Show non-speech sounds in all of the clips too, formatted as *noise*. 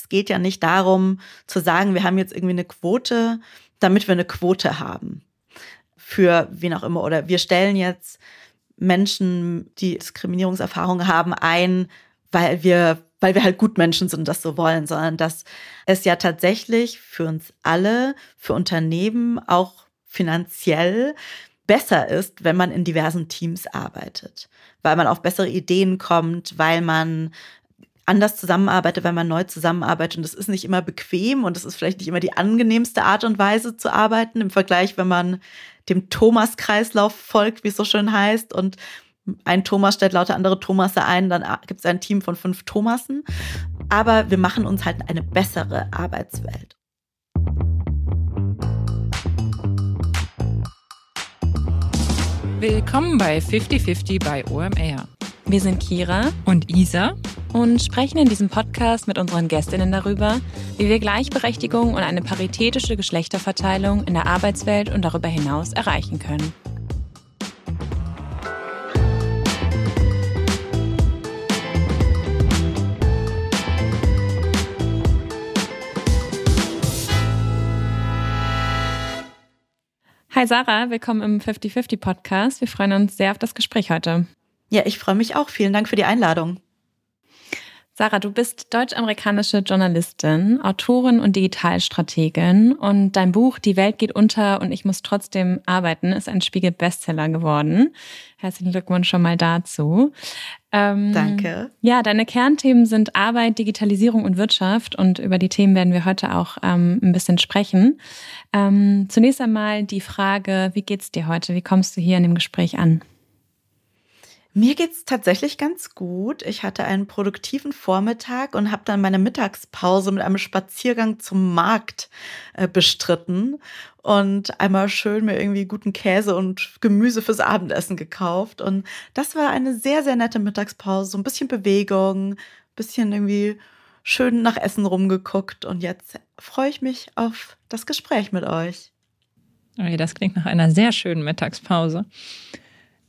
es geht ja nicht darum zu sagen, wir haben jetzt irgendwie eine Quote, damit wir eine Quote haben. Für wen auch immer. Oder wir stellen jetzt Menschen, die Diskriminierungserfahrungen haben, ein, weil wir, weil wir halt gut Menschen sind und das so wollen, sondern dass es ja tatsächlich für uns alle, für Unternehmen auch finanziell besser ist, wenn man in diversen Teams arbeitet, weil man auf bessere Ideen kommt, weil man anders zusammenarbeitet, wenn man neu zusammenarbeitet. Und das ist nicht immer bequem und das ist vielleicht nicht immer die angenehmste Art und Weise zu arbeiten im Vergleich, wenn man dem Thomas-Kreislauf folgt, wie es so schön heißt. Und ein Thomas stellt lauter andere Thomasse ein, dann gibt es ein Team von fünf Thomassen. Aber wir machen uns halt eine bessere Arbeitswelt. Willkommen bei 50-50 bei OMR. Wir sind Kira und Isa und sprechen in diesem Podcast mit unseren Gästinnen darüber, wie wir Gleichberechtigung und eine paritätische Geschlechterverteilung in der Arbeitswelt und darüber hinaus erreichen können. Hi Sarah, willkommen im 50-50 Podcast. Wir freuen uns sehr auf das Gespräch heute. Ja, ich freue mich auch. Vielen Dank für die Einladung. Sarah, du bist deutsch-amerikanische Journalistin, Autorin und Digitalstrategin und dein Buch Die Welt geht unter und ich muss trotzdem arbeiten ist ein Spiegel-Bestseller geworden. Herzlichen Glückwunsch schon mal dazu. Ähm, Danke. Ja, deine Kernthemen sind Arbeit, Digitalisierung und Wirtschaft und über die Themen werden wir heute auch ähm, ein bisschen sprechen. Ähm, zunächst einmal die Frage, wie geht's dir heute? Wie kommst du hier in dem Gespräch an? Mir geht's tatsächlich ganz gut. Ich hatte einen produktiven Vormittag und habe dann meine Mittagspause mit einem Spaziergang zum Markt äh, bestritten und einmal schön mir irgendwie guten Käse und Gemüse fürs Abendessen gekauft. Und das war eine sehr, sehr nette Mittagspause. So ein bisschen Bewegung, bisschen irgendwie schön nach Essen rumgeguckt. Und jetzt freue ich mich auf das Gespräch mit euch. Okay, das klingt nach einer sehr schönen Mittagspause.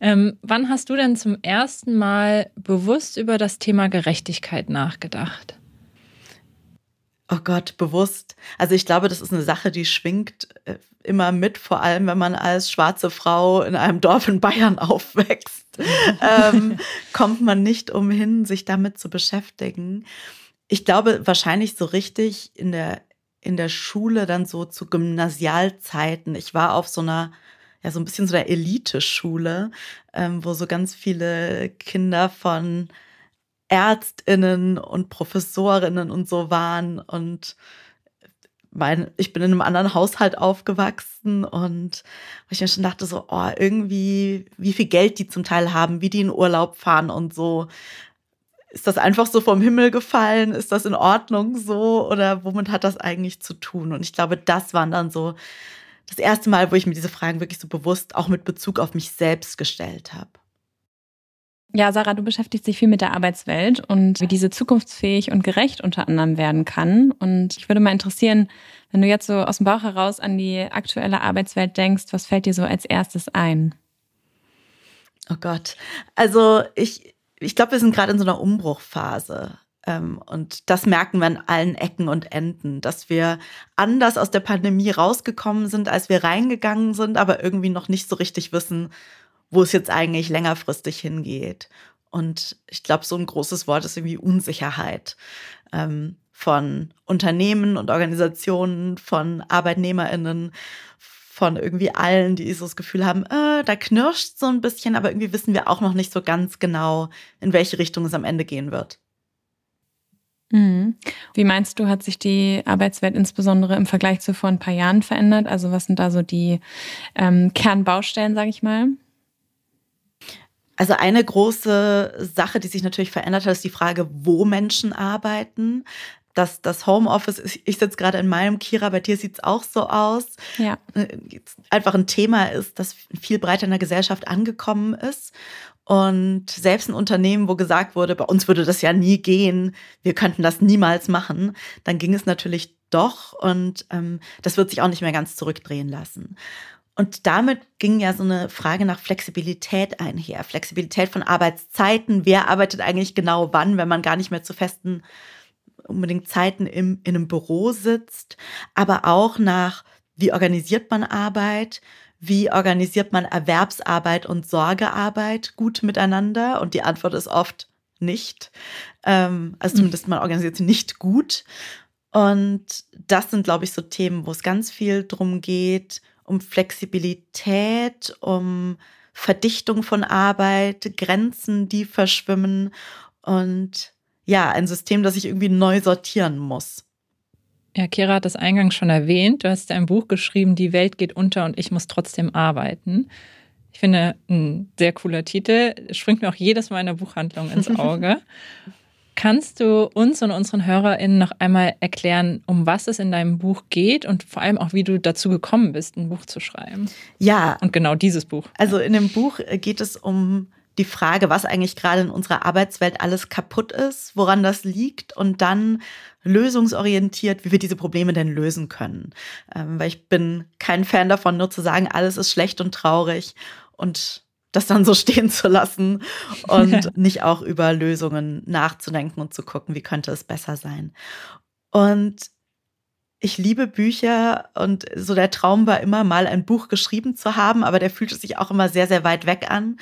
Ähm, wann hast du denn zum ersten Mal bewusst über das Thema Gerechtigkeit nachgedacht? Oh Gott, bewusst. Also ich glaube, das ist eine Sache, die schwingt äh, immer mit, vor allem wenn man als schwarze Frau in einem Dorf in Bayern *laughs* aufwächst, *laughs* ähm, kommt man nicht umhin, sich damit zu beschäftigen. Ich glaube, wahrscheinlich so richtig in der, in der Schule dann so zu Gymnasialzeiten. Ich war auf so einer ja so ein bisschen so der Eliteschule, ähm, wo so ganz viele Kinder von Ärztinnen und Professorinnen und so waren und mein, ich bin in einem anderen Haushalt aufgewachsen und ich mir schon dachte so, oh, irgendwie, wie viel Geld die zum Teil haben, wie die in Urlaub fahren und so. Ist das einfach so vom Himmel gefallen? Ist das in Ordnung so? Oder womit hat das eigentlich zu tun? Und ich glaube, das waren dann so das erste Mal, wo ich mir diese Fragen wirklich so bewusst auch mit Bezug auf mich selbst gestellt habe. Ja, Sarah, du beschäftigst dich viel mit der Arbeitswelt und wie diese zukunftsfähig und gerecht unter anderem werden kann. Und ich würde mal interessieren, wenn du jetzt so aus dem Bauch heraus an die aktuelle Arbeitswelt denkst, was fällt dir so als erstes ein? Oh Gott. Also ich, ich glaube, wir sind gerade in so einer Umbruchphase. Ähm, und das merken wir an allen Ecken und Enden, dass wir anders aus der Pandemie rausgekommen sind, als wir reingegangen sind, aber irgendwie noch nicht so richtig wissen, wo es jetzt eigentlich längerfristig hingeht. Und ich glaube, so ein großes Wort ist irgendwie Unsicherheit ähm, von Unternehmen und Organisationen, von ArbeitnehmerInnen, von irgendwie allen, die so das Gefühl haben, äh, da knirscht so ein bisschen, aber irgendwie wissen wir auch noch nicht so ganz genau, in welche Richtung es am Ende gehen wird. Mhm. Wie meinst du, hat sich die Arbeitswelt insbesondere im Vergleich zu vor ein paar Jahren verändert? Also was sind da so die ähm, Kernbaustellen, sage ich mal? Also eine große Sache, die sich natürlich verändert hat, ist die Frage, wo Menschen arbeiten. Das, das Homeoffice, ich sitze gerade in meinem Kira, bei dir sieht es auch so aus. Ja. Äh, einfach ein Thema ist, das viel breiter in der Gesellschaft angekommen ist. Und selbst ein Unternehmen, wo gesagt wurde, bei uns würde das ja nie gehen, wir könnten das niemals machen, dann ging es natürlich doch und ähm, das wird sich auch nicht mehr ganz zurückdrehen lassen. Und damit ging ja so eine Frage nach Flexibilität einher. Flexibilität von Arbeitszeiten. Wer arbeitet eigentlich genau wann, wenn man gar nicht mehr zu festen unbedingt Zeiten im, in einem Büro sitzt, aber auch nach, wie organisiert man Arbeit, wie organisiert man Erwerbsarbeit und Sorgearbeit gut miteinander? Und die Antwort ist oft nicht. Ähm, also zumindest man organisiert sie nicht gut. Und das sind, glaube ich, so Themen, wo es ganz viel drum geht, um Flexibilität, um Verdichtung von Arbeit, Grenzen, die verschwimmen und ja, ein System, das ich irgendwie neu sortieren muss. Ja, Kira hat das eingangs schon erwähnt. Du hast ein Buch geschrieben, Die Welt geht unter und ich muss trotzdem arbeiten. Ich finde, ein sehr cooler Titel. Springt mir auch jedes Mal in der Buchhandlung ins *laughs* Auge. Kannst du uns und unseren HörerInnen noch einmal erklären, um was es in deinem Buch geht und vor allem auch, wie du dazu gekommen bist, ein Buch zu schreiben? Ja. Und genau dieses Buch. Also in dem Buch geht es um die Frage, was eigentlich gerade in unserer Arbeitswelt alles kaputt ist, woran das liegt und dann lösungsorientiert, wie wir diese Probleme denn lösen können. Ähm, weil ich bin kein Fan davon, nur zu sagen, alles ist schlecht und traurig und das dann so *laughs* stehen zu lassen und nicht auch über Lösungen nachzudenken und zu gucken, wie könnte es besser sein. Und ich liebe Bücher und so der Traum war immer mal ein Buch geschrieben zu haben, aber der fühlte sich auch immer sehr, sehr weit weg an.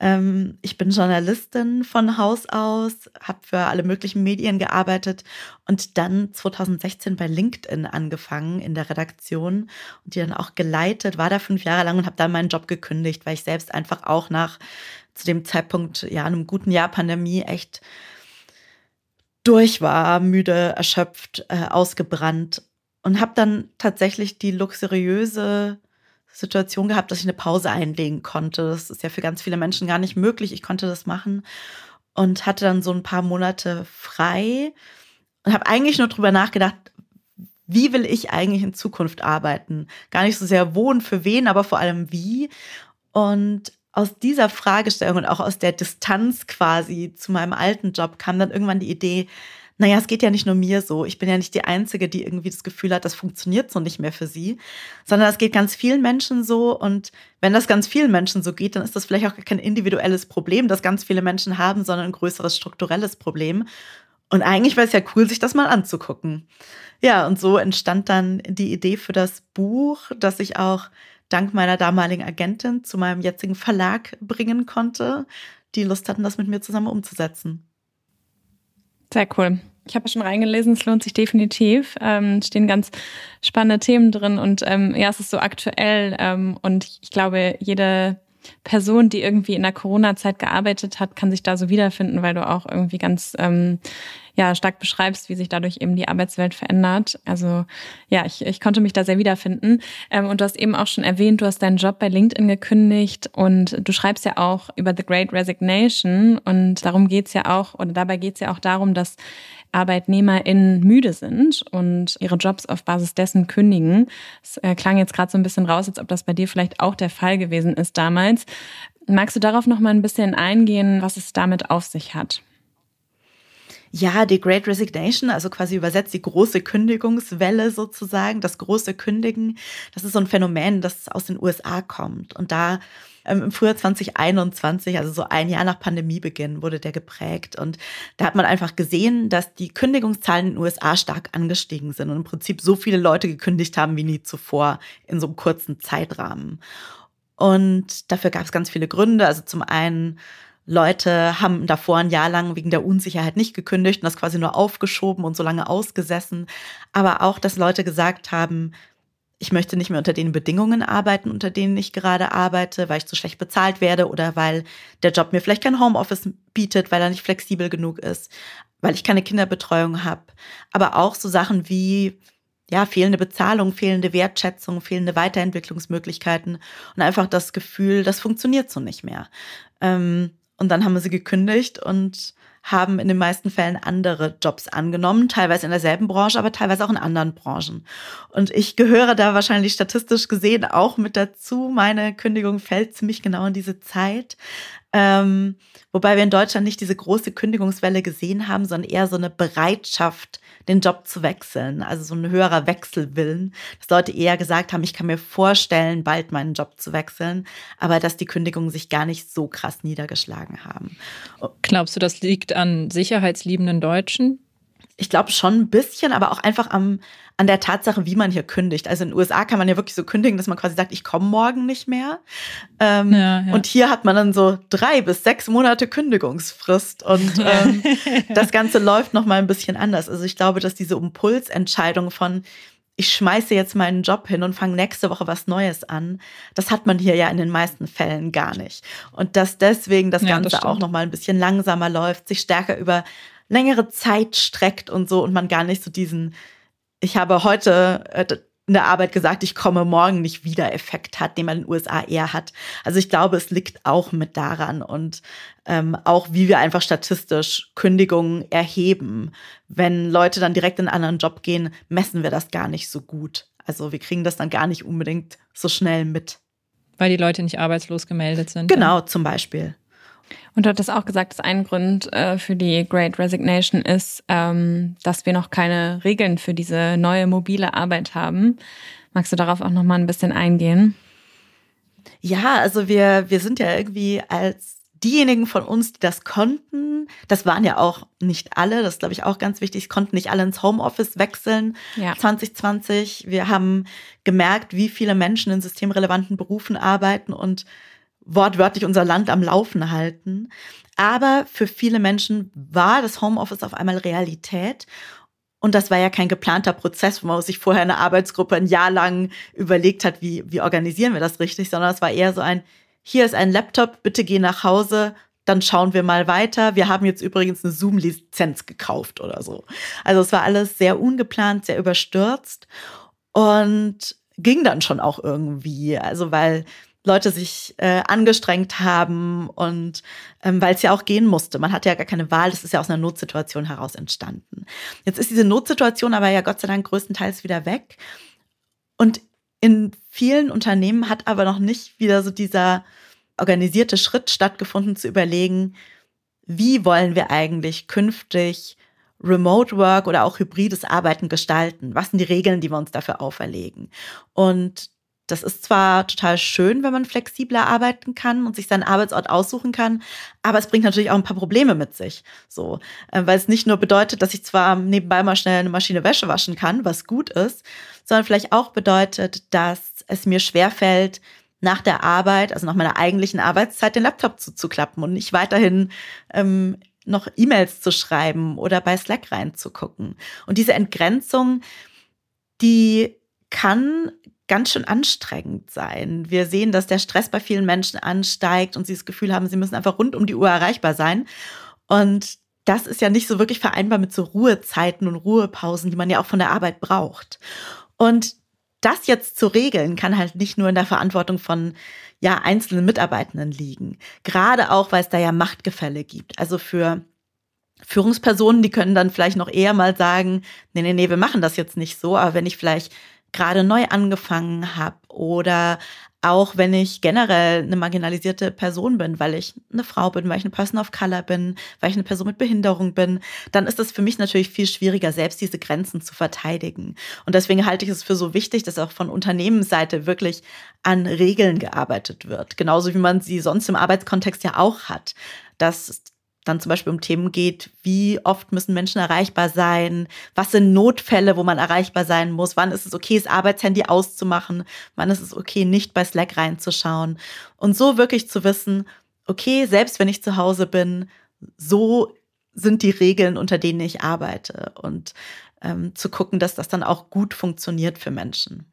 Ähm, ich bin Journalistin von Haus aus, habe für alle möglichen Medien gearbeitet und dann 2016 bei LinkedIn angefangen in der Redaktion und die dann auch geleitet, war da fünf Jahre lang und habe dann meinen Job gekündigt, weil ich selbst einfach auch nach zu dem Zeitpunkt, ja, einem guten Jahr Pandemie echt durch war, müde, erschöpft, äh, ausgebrannt und habe dann tatsächlich die luxuriöse Situation gehabt, dass ich eine Pause einlegen konnte. Das ist ja für ganz viele Menschen gar nicht möglich. Ich konnte das machen und hatte dann so ein paar Monate frei und habe eigentlich nur drüber nachgedacht, wie will ich eigentlich in Zukunft arbeiten? Gar nicht so sehr wohnen, für wen, aber vor allem wie. Und aus dieser Fragestellung und auch aus der Distanz quasi zu meinem alten Job kam dann irgendwann die Idee, naja, es geht ja nicht nur mir so. Ich bin ja nicht die Einzige, die irgendwie das Gefühl hat, das funktioniert so nicht mehr für sie, sondern es geht ganz vielen Menschen so. Und wenn das ganz vielen Menschen so geht, dann ist das vielleicht auch kein individuelles Problem, das ganz viele Menschen haben, sondern ein größeres strukturelles Problem. Und eigentlich wäre es ja cool, sich das mal anzugucken. Ja, und so entstand dann die Idee für das Buch, das ich auch dank meiner damaligen Agentin zu meinem jetzigen Verlag bringen konnte, die Lust hatten, das mit mir zusammen umzusetzen. Sehr cool. Ich habe schon reingelesen, es lohnt sich definitiv. Ähm, stehen ganz spannende Themen drin und ähm, ja, es ist so aktuell ähm, und ich glaube, jede Person, die irgendwie in der Corona-Zeit gearbeitet hat, kann sich da so wiederfinden, weil du auch irgendwie ganz ähm, ja, stark beschreibst, wie sich dadurch eben die Arbeitswelt verändert. Also ja, ich, ich konnte mich da sehr wiederfinden. Ähm, und du hast eben auch schon erwähnt, du hast deinen Job bei LinkedIn gekündigt und du schreibst ja auch über The Great Resignation und darum geht's ja auch, oder dabei geht's ja auch darum, dass ArbeitnehmerInnen müde sind und ihre Jobs auf Basis dessen kündigen. Es äh, klang jetzt gerade so ein bisschen raus, als ob das bei dir vielleicht auch der Fall gewesen ist damals. Magst du darauf noch mal ein bisschen eingehen, was es damit auf sich hat? Ja, die Great Resignation, also quasi übersetzt die große Kündigungswelle sozusagen, das große Kündigen, das ist so ein Phänomen, das aus den USA kommt. Und da im Frühjahr 2021, also so ein Jahr nach Pandemiebeginn, wurde der geprägt. Und da hat man einfach gesehen, dass die Kündigungszahlen in den USA stark angestiegen sind und im Prinzip so viele Leute gekündigt haben wie nie zuvor in so einem kurzen Zeitrahmen. Und dafür gab es ganz viele Gründe. Also zum einen Leute haben davor ein Jahr lang wegen der Unsicherheit nicht gekündigt und das quasi nur aufgeschoben und so lange ausgesessen. Aber auch, dass Leute gesagt haben, ich möchte nicht mehr unter den Bedingungen arbeiten, unter denen ich gerade arbeite, weil ich zu schlecht bezahlt werde oder weil der Job mir vielleicht kein Homeoffice bietet, weil er nicht flexibel genug ist, weil ich keine Kinderbetreuung habe. Aber auch so Sachen wie ja, fehlende Bezahlung, fehlende Wertschätzung, fehlende Weiterentwicklungsmöglichkeiten und einfach das Gefühl, das funktioniert so nicht mehr. Ähm, und dann haben wir sie gekündigt und haben in den meisten Fällen andere Jobs angenommen, teilweise in derselben Branche, aber teilweise auch in anderen Branchen. Und ich gehöre da wahrscheinlich statistisch gesehen auch mit dazu. Meine Kündigung fällt ziemlich genau in diese Zeit. Ähm, wobei wir in Deutschland nicht diese große Kündigungswelle gesehen haben, sondern eher so eine Bereitschaft, den Job zu wechseln. Also so ein höherer Wechselwillen, dass Leute eher gesagt haben, ich kann mir vorstellen, bald meinen Job zu wechseln, aber dass die Kündigungen sich gar nicht so krass niedergeschlagen haben. Glaubst du, das liegt an sicherheitsliebenden Deutschen? ich glaube schon ein bisschen, aber auch einfach am, an der Tatsache, wie man hier kündigt. Also in den USA kann man ja wirklich so kündigen, dass man quasi sagt, ich komme morgen nicht mehr. Ähm, ja, ja. Und hier hat man dann so drei bis sechs Monate Kündigungsfrist und ähm, *laughs* das Ganze läuft noch mal ein bisschen anders. Also ich glaube, dass diese Impulsentscheidung von ich schmeiße jetzt meinen Job hin und fange nächste Woche was Neues an. Das hat man hier ja in den meisten Fällen gar nicht. Und dass deswegen das ja, Ganze das auch noch mal ein bisschen langsamer läuft, sich stärker über längere Zeit streckt und so und man gar nicht so diesen, ich habe heute äh, in der Arbeit gesagt, ich komme morgen nicht wieder Effekt hat, den man in den USA eher hat. Also ich glaube, es liegt auch mit daran und ähm, auch wie wir einfach statistisch Kündigungen erheben. Wenn Leute dann direkt in einen anderen Job gehen, messen wir das gar nicht so gut. Also wir kriegen das dann gar nicht unbedingt so schnell mit. Weil die Leute nicht arbeitslos gemeldet sind. Genau, ja. zum Beispiel. Und du hattest auch gesagt, dass ein Grund äh, für die Great Resignation ist, ähm, dass wir noch keine Regeln für diese neue mobile Arbeit haben. Magst du darauf auch noch mal ein bisschen eingehen? Ja, also wir, wir sind ja irgendwie als diejenigen von uns, die das konnten, das waren ja auch nicht alle, das ist glaube ich auch ganz wichtig, konnten nicht alle ins Homeoffice wechseln ja. 2020. Wir haben gemerkt, wie viele Menschen in systemrelevanten Berufen arbeiten und wortwörtlich unser Land am Laufen halten. Aber für viele Menschen war das Homeoffice auf einmal Realität. Und das war ja kein geplanter Prozess, wo man sich vorher eine Arbeitsgruppe ein Jahr lang überlegt hat, wie, wie organisieren wir das richtig, sondern es war eher so ein, hier ist ein Laptop, bitte geh nach Hause, dann schauen wir mal weiter. Wir haben jetzt übrigens eine Zoom-Lizenz gekauft oder so. Also es war alles sehr ungeplant, sehr überstürzt und ging dann schon auch irgendwie. Also weil Leute sich äh, angestrengt haben und ähm, weil es ja auch gehen musste. Man hatte ja gar keine Wahl, das ist ja aus einer Notsituation heraus entstanden. Jetzt ist diese Notsituation aber ja Gott sei Dank größtenteils wieder weg. Und in vielen Unternehmen hat aber noch nicht wieder so dieser organisierte Schritt stattgefunden, zu überlegen, wie wollen wir eigentlich künftig Remote Work oder auch hybrides Arbeiten gestalten? Was sind die Regeln, die wir uns dafür auferlegen? Und das ist zwar total schön, wenn man flexibler arbeiten kann und sich seinen Arbeitsort aussuchen kann, aber es bringt natürlich auch ein paar Probleme mit sich. So, äh, weil es nicht nur bedeutet, dass ich zwar nebenbei mal schnell eine Maschine Wäsche waschen kann, was gut ist, sondern vielleicht auch bedeutet, dass es mir schwerfällt, nach der Arbeit, also nach meiner eigentlichen Arbeitszeit, den Laptop zuzuklappen und nicht weiterhin ähm, noch E-Mails zu schreiben oder bei Slack reinzugucken. Und diese Entgrenzung, die kann ganz schön anstrengend sein. Wir sehen, dass der Stress bei vielen Menschen ansteigt und sie das Gefühl haben, sie müssen einfach rund um die Uhr erreichbar sein. Und das ist ja nicht so wirklich vereinbar mit so Ruhezeiten und Ruhepausen, die man ja auch von der Arbeit braucht. Und das jetzt zu regeln, kann halt nicht nur in der Verantwortung von ja einzelnen Mitarbeitenden liegen. Gerade auch, weil es da ja Machtgefälle gibt. Also für Führungspersonen, die können dann vielleicht noch eher mal sagen, nee, nee, nee, wir machen das jetzt nicht so. Aber wenn ich vielleicht gerade neu angefangen habe oder auch wenn ich generell eine marginalisierte Person bin, weil ich eine Frau bin, weil ich eine Person of Color bin, weil ich eine Person mit Behinderung bin, dann ist es für mich natürlich viel schwieriger, selbst diese Grenzen zu verteidigen. Und deswegen halte ich es für so wichtig, dass auch von Unternehmensseite wirklich an Regeln gearbeitet wird. Genauso wie man sie sonst im Arbeitskontext ja auch hat. Dass dann zum Beispiel um Themen geht, wie oft müssen Menschen erreichbar sein, was sind Notfälle, wo man erreichbar sein muss, wann ist es okay, das Arbeitshandy auszumachen, wann ist es okay, nicht bei Slack reinzuschauen. Und so wirklich zu wissen, okay, selbst wenn ich zu Hause bin, so sind die Regeln, unter denen ich arbeite und ähm, zu gucken, dass das dann auch gut funktioniert für Menschen.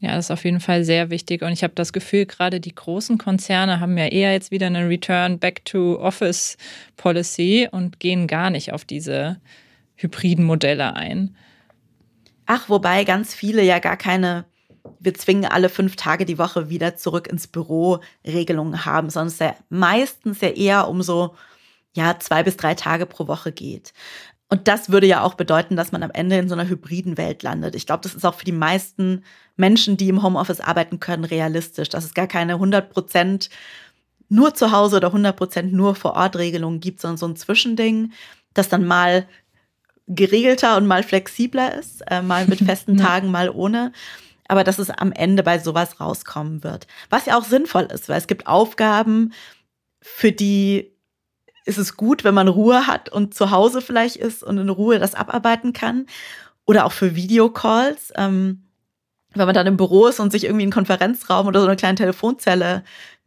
Ja, das ist auf jeden Fall sehr wichtig. Und ich habe das Gefühl, gerade die großen Konzerne haben ja eher jetzt wieder eine Return Back to Office Policy und gehen gar nicht auf diese hybriden Modelle ein. Ach, wobei ganz viele ja gar keine, wir zwingen alle fünf Tage die Woche wieder zurück ins Büro Regelungen haben, sondern es ja meistens ja eher um so, ja, zwei bis drei Tage pro Woche geht. Und das würde ja auch bedeuten, dass man am Ende in so einer hybriden Welt landet. Ich glaube, das ist auch für die meisten Menschen, die im Homeoffice arbeiten können, realistisch, dass es gar keine 100 Prozent nur zu Hause oder 100 Prozent nur vor Ort Regelungen gibt, sondern so ein Zwischending, das dann mal geregelter und mal flexibler ist, äh, mal mit *laughs* festen Tagen, mal ohne. Aber dass es am Ende bei sowas rauskommen wird. Was ja auch sinnvoll ist, weil es gibt Aufgaben, für die ist es gut, wenn man Ruhe hat und zu Hause vielleicht ist und in Ruhe das abarbeiten kann. Oder auch für Videocalls. Ähm, wenn man dann im Büro ist und sich irgendwie einen Konferenzraum oder so eine kleine Telefonzelle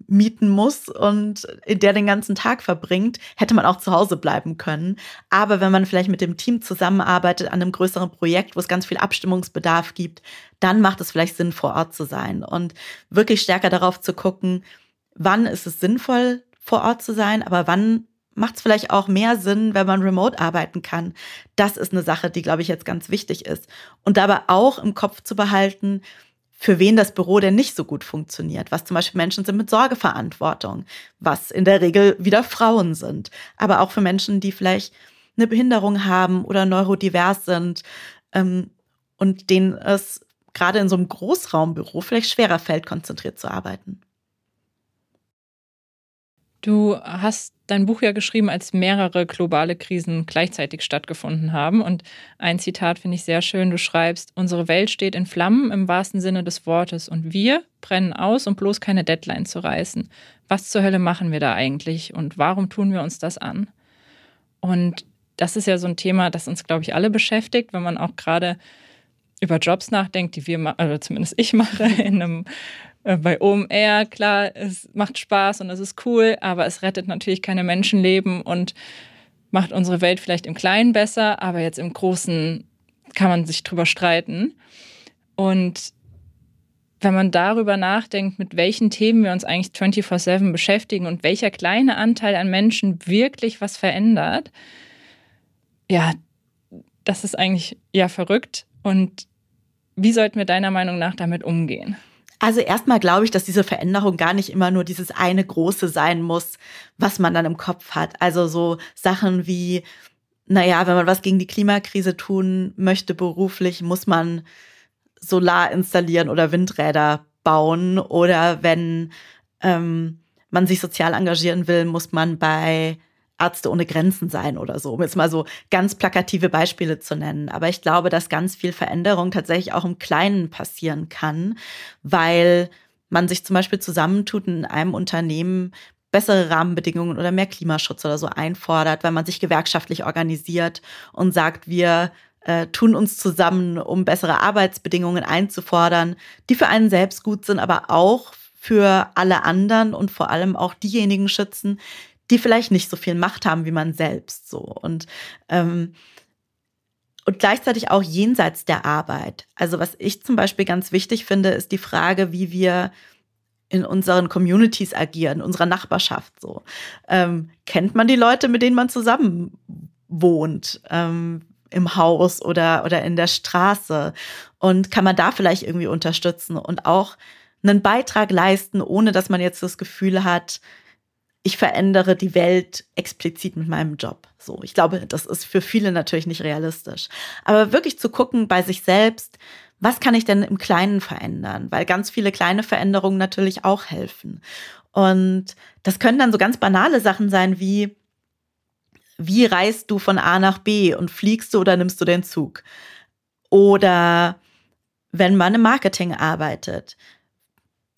mieten muss und in der den ganzen Tag verbringt, hätte man auch zu Hause bleiben können. Aber wenn man vielleicht mit dem Team zusammenarbeitet an einem größeren Projekt, wo es ganz viel Abstimmungsbedarf gibt, dann macht es vielleicht Sinn, vor Ort zu sein und wirklich stärker darauf zu gucken, wann ist es sinnvoll, vor Ort zu sein, aber wann macht es vielleicht auch mehr Sinn, wenn man remote arbeiten kann. Das ist eine Sache, die, glaube ich, jetzt ganz wichtig ist. Und dabei auch im Kopf zu behalten, für wen das Büro denn nicht so gut funktioniert, was zum Beispiel Menschen sind mit Sorgeverantwortung, was in der Regel wieder Frauen sind, aber auch für Menschen, die vielleicht eine Behinderung haben oder neurodivers sind ähm, und denen es gerade in so einem Großraumbüro vielleicht schwerer fällt, konzentriert zu arbeiten. Du hast dein Buch ja geschrieben, als mehrere globale Krisen gleichzeitig stattgefunden haben. Und ein Zitat finde ich sehr schön. Du schreibst, unsere Welt steht in Flammen im wahrsten Sinne des Wortes und wir brennen aus, um bloß keine Deadline zu reißen. Was zur Hölle machen wir da eigentlich und warum tun wir uns das an? Und das ist ja so ein Thema, das uns, glaube ich, alle beschäftigt, wenn man auch gerade über Jobs nachdenkt, die wir, oder zumindest ich *laughs* mache, in einem bei OMR, klar, es macht Spaß und es ist cool, aber es rettet natürlich keine Menschenleben und macht unsere Welt vielleicht im Kleinen besser, aber jetzt im Großen kann man sich drüber streiten. Und wenn man darüber nachdenkt, mit welchen Themen wir uns eigentlich 24-7 beschäftigen und welcher kleine Anteil an Menschen wirklich was verändert, ja, das ist eigentlich ja verrückt. Und wie sollten wir deiner Meinung nach damit umgehen? Also erstmal glaube ich, dass diese Veränderung gar nicht immer nur dieses eine große sein muss, was man dann im Kopf hat. Also so Sachen wie, naja, wenn man was gegen die Klimakrise tun möchte beruflich, muss man Solar installieren oder Windräder bauen. Oder wenn ähm, man sich sozial engagieren will, muss man bei Ärzte ohne Grenzen sein oder so, um jetzt mal so ganz plakative Beispiele zu nennen. Aber ich glaube, dass ganz viel Veränderung tatsächlich auch im Kleinen passieren kann, weil man sich zum Beispiel zusammentut in einem Unternehmen bessere Rahmenbedingungen oder mehr Klimaschutz oder so einfordert, weil man sich gewerkschaftlich organisiert und sagt, wir äh, tun uns zusammen, um bessere Arbeitsbedingungen einzufordern, die für einen selbst gut sind, aber auch für alle anderen und vor allem auch diejenigen schützen, die vielleicht nicht so viel Macht haben wie man selbst so und ähm, und gleichzeitig auch jenseits der Arbeit. Also was ich zum Beispiel ganz wichtig finde, ist die Frage, wie wir in unseren Communities agieren, in unserer Nachbarschaft so. Ähm, kennt man die Leute, mit denen man zusammen wohnt? Ähm, im Haus oder, oder in der Straße? Und kann man da vielleicht irgendwie unterstützen und auch einen Beitrag leisten, ohne dass man jetzt das Gefühl hat, ich verändere die Welt explizit mit meinem Job. So, ich glaube, das ist für viele natürlich nicht realistisch. Aber wirklich zu gucken bei sich selbst, was kann ich denn im Kleinen verändern? Weil ganz viele kleine Veränderungen natürlich auch helfen. Und das können dann so ganz banale Sachen sein wie, wie reist du von A nach B und fliegst du oder nimmst du den Zug? Oder wenn man im Marketing arbeitet,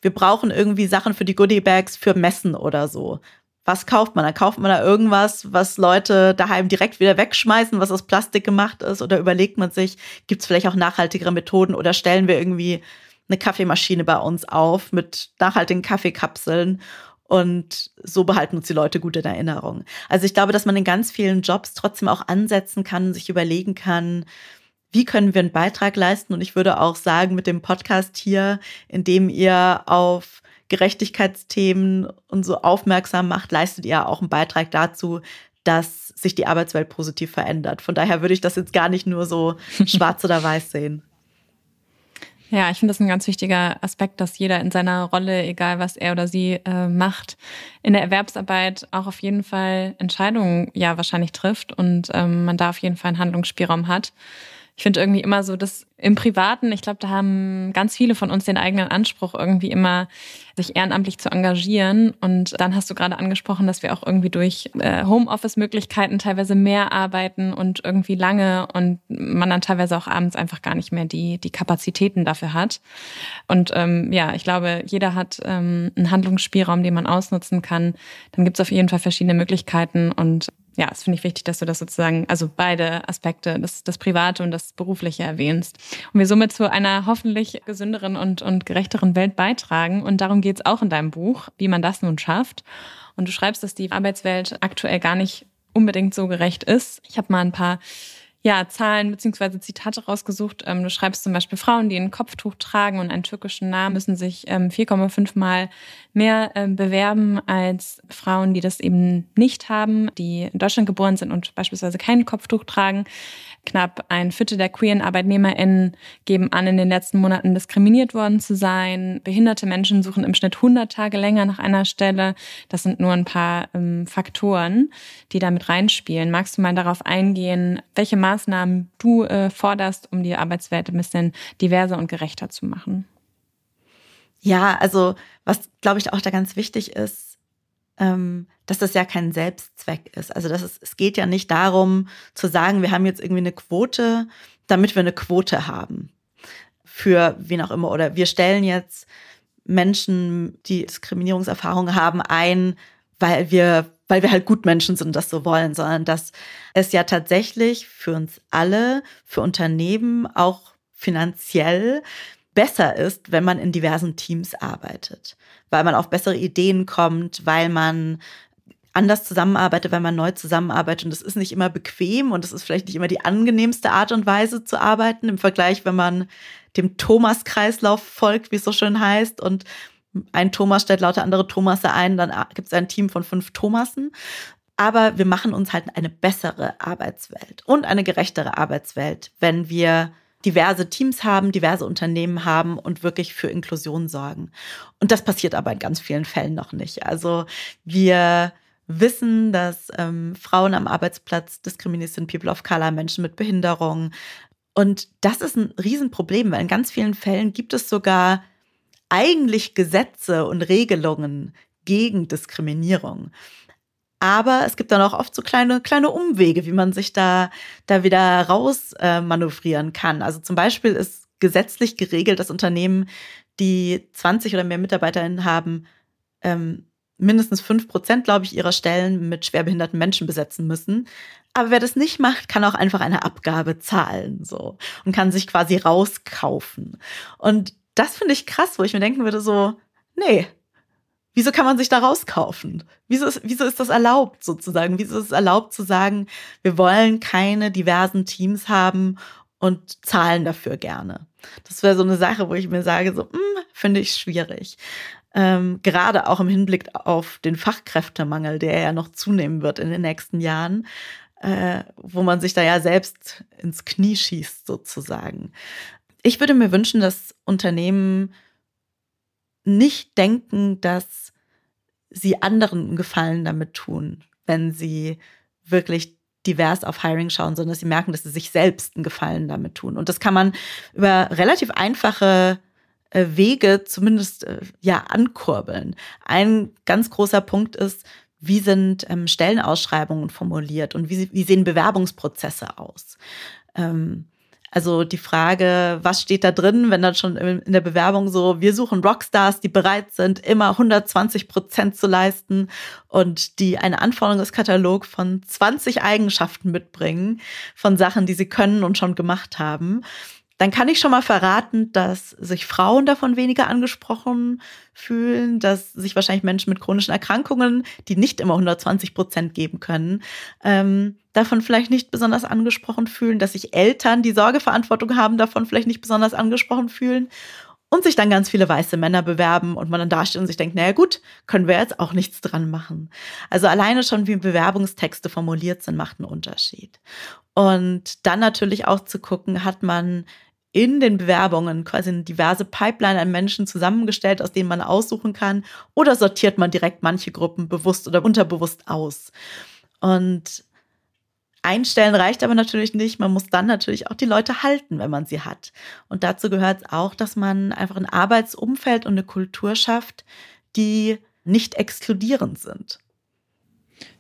wir brauchen irgendwie Sachen für die Goodie-Bags für Messen oder so. Was kauft man? Da kauft man da irgendwas, was Leute daheim direkt wieder wegschmeißen, was aus Plastik gemacht ist? Oder überlegt man sich, gibt es vielleicht auch nachhaltigere Methoden oder stellen wir irgendwie eine Kaffeemaschine bei uns auf mit nachhaltigen Kaffeekapseln und so behalten uns die Leute gut in Erinnerung. Also ich glaube, dass man in ganz vielen Jobs trotzdem auch ansetzen kann, sich überlegen kann, wie können wir einen Beitrag leisten? Und ich würde auch sagen, mit dem Podcast hier, in dem ihr auf Gerechtigkeitsthemen und so aufmerksam macht, leistet ihr auch einen Beitrag dazu, dass sich die Arbeitswelt positiv verändert. Von daher würde ich das jetzt gar nicht nur so *laughs* schwarz oder weiß sehen. Ja, ich finde das ein ganz wichtiger Aspekt, dass jeder in seiner Rolle, egal was er oder sie äh, macht, in der Erwerbsarbeit auch auf jeden Fall Entscheidungen ja wahrscheinlich trifft und ähm, man da auf jeden Fall einen Handlungsspielraum hat. Ich finde irgendwie immer so, dass im Privaten, ich glaube, da haben ganz viele von uns den eigenen Anspruch, irgendwie immer sich ehrenamtlich zu engagieren. Und dann hast du gerade angesprochen, dass wir auch irgendwie durch äh, Homeoffice-Möglichkeiten teilweise mehr arbeiten und irgendwie lange und man dann teilweise auch abends einfach gar nicht mehr die, die Kapazitäten dafür hat. Und ähm, ja, ich glaube, jeder hat ähm, einen Handlungsspielraum, den man ausnutzen kann. Dann gibt es auf jeden Fall verschiedene Möglichkeiten und ja, es finde ich wichtig, dass du das sozusagen, also beide Aspekte, das, das Private und das Berufliche erwähnst. Und wir somit zu einer hoffentlich gesünderen und, und gerechteren Welt beitragen. Und darum geht es auch in deinem Buch, wie man das nun schafft. Und du schreibst, dass die Arbeitswelt aktuell gar nicht unbedingt so gerecht ist. Ich habe mal ein paar ja, Zahlen beziehungsweise Zitate rausgesucht. Ähm, du schreibst zum Beispiel, Frauen, die ein Kopftuch tragen und einen türkischen Namen, müssen sich ähm, 4,5 Mal mehr ähm, bewerben als Frauen, die das eben nicht haben, die in Deutschland geboren sind und beispielsweise kein Kopftuch tragen. Knapp ein Viertel der queeren ArbeitnehmerInnen geben an, in den letzten Monaten diskriminiert worden zu sein. Behinderte Menschen suchen im Schnitt 100 Tage länger nach einer Stelle. Das sind nur ein paar ähm, Faktoren, die damit reinspielen. Magst du mal darauf eingehen, welche Maßnahmen du äh, forderst, um die Arbeitswelt ein bisschen diverser und gerechter zu machen? Ja, also was, glaube ich, auch da ganz wichtig ist, ähm, dass das ja kein Selbstzweck ist. Also das ist, es geht ja nicht darum zu sagen, wir haben jetzt irgendwie eine Quote, damit wir eine Quote haben. Für wen auch immer. Oder wir stellen jetzt Menschen, die Diskriminierungserfahrungen haben, ein, weil wir, weil wir halt gut Menschen sind und das so wollen, sondern dass es ja tatsächlich für uns alle, für Unternehmen auch finanziell besser ist, wenn man in diversen Teams arbeitet, weil man auf bessere Ideen kommt, weil man anders zusammenarbeitet, weil man neu zusammenarbeitet. Und das ist nicht immer bequem und das ist vielleicht nicht immer die angenehmste Art und Weise zu arbeiten im Vergleich, wenn man dem Thomas-Kreislauf folgt, wie es so schön heißt. Und ein Thomas stellt lauter andere Thomasse ein, dann gibt es ein Team von fünf Thomassen. Aber wir machen uns halt eine bessere Arbeitswelt und eine gerechtere Arbeitswelt, wenn wir diverse Teams haben, diverse Unternehmen haben und wirklich für Inklusion sorgen. Und das passiert aber in ganz vielen Fällen noch nicht. Also wir wissen, dass ähm, Frauen am Arbeitsplatz diskriminiert sind, People of Color, Menschen mit Behinderung. Und das ist ein Riesenproblem, weil in ganz vielen Fällen gibt es sogar eigentlich Gesetze und Regelungen gegen Diskriminierung. Aber es gibt dann auch oft so kleine, kleine Umwege, wie man sich da, da wieder raus äh, manövrieren kann. Also zum Beispiel ist gesetzlich geregelt, dass Unternehmen, die 20 oder mehr MitarbeiterInnen haben, ähm, mindestens fünf Prozent, glaube ich, ihrer Stellen mit schwerbehinderten Menschen besetzen müssen. Aber wer das nicht macht, kann auch einfach eine Abgabe zahlen, so. Und kann sich quasi rauskaufen. Und das finde ich krass, wo ich mir denken würde, so, nee, Wieso kann man sich da rauskaufen? Wieso ist, wieso ist das erlaubt sozusagen? Wieso ist es erlaubt zu sagen, wir wollen keine diversen Teams haben und zahlen dafür gerne? Das wäre so eine Sache, wo ich mir sage, so, hm, finde ich schwierig. Ähm, gerade auch im Hinblick auf den Fachkräftemangel, der ja noch zunehmen wird in den nächsten Jahren, äh, wo man sich da ja selbst ins Knie schießt sozusagen. Ich würde mir wünschen, dass Unternehmen nicht denken, dass sie anderen Gefallen damit tun, wenn sie wirklich divers auf Hiring schauen, sondern dass sie merken, dass sie sich selbst einen Gefallen damit tun. Und das kann man über relativ einfache äh, Wege zumindest äh, ja ankurbeln. Ein ganz großer Punkt ist, wie sind ähm, Stellenausschreibungen formuliert und wie, wie sehen Bewerbungsprozesse aus? Ähm, also die Frage, was steht da drin, wenn dann schon in der Bewerbung so, wir suchen Rockstars, die bereit sind, immer 120 Prozent zu leisten und die eine Anforderungskatalog von 20 Eigenschaften mitbringen, von Sachen, die sie können und schon gemacht haben. Dann kann ich schon mal verraten, dass sich Frauen davon weniger angesprochen fühlen, dass sich wahrscheinlich Menschen mit chronischen Erkrankungen, die nicht immer 120 Prozent geben können, ähm, davon vielleicht nicht besonders angesprochen fühlen, dass sich Eltern, die Sorgeverantwortung haben, davon vielleicht nicht besonders angesprochen fühlen und sich dann ganz viele weiße Männer bewerben und man dann dasteht und sich denkt, naja gut, können wir jetzt auch nichts dran machen. Also alleine schon, wie Bewerbungstexte formuliert sind, macht einen Unterschied. Und dann natürlich auch zu gucken, hat man in den Bewerbungen quasi eine diverse Pipeline an Menschen zusammengestellt, aus denen man aussuchen kann, oder sortiert man direkt manche Gruppen bewusst oder unterbewusst aus? Und Einstellen reicht aber natürlich nicht. Man muss dann natürlich auch die Leute halten, wenn man sie hat. Und dazu gehört auch, dass man einfach ein Arbeitsumfeld und eine Kultur schafft, die nicht exkludierend sind.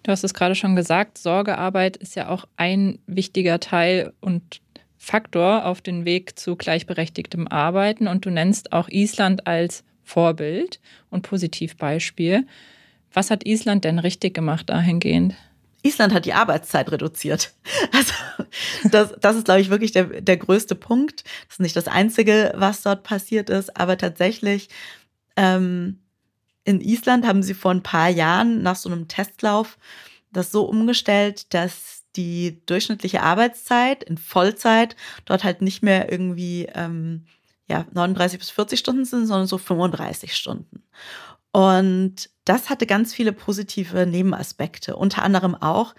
Du hast es gerade schon gesagt, Sorgearbeit ist ja auch ein wichtiger Teil und Faktor auf den Weg zu gleichberechtigtem Arbeiten. Und du nennst auch Island als Vorbild und Positivbeispiel. Was hat Island denn richtig gemacht dahingehend? Island hat die Arbeitszeit reduziert. *laughs* Also das, das ist, glaube ich, wirklich der, der größte Punkt. Das ist nicht das Einzige, was dort passiert ist, aber tatsächlich ähm, in Island haben sie vor ein paar Jahren nach so einem Testlauf das so umgestellt, dass die durchschnittliche Arbeitszeit in Vollzeit dort halt nicht mehr irgendwie ähm, ja, 39 bis 40 Stunden sind, sondern so 35 Stunden. Und das hatte ganz viele positive Nebenaspekte, unter anderem auch,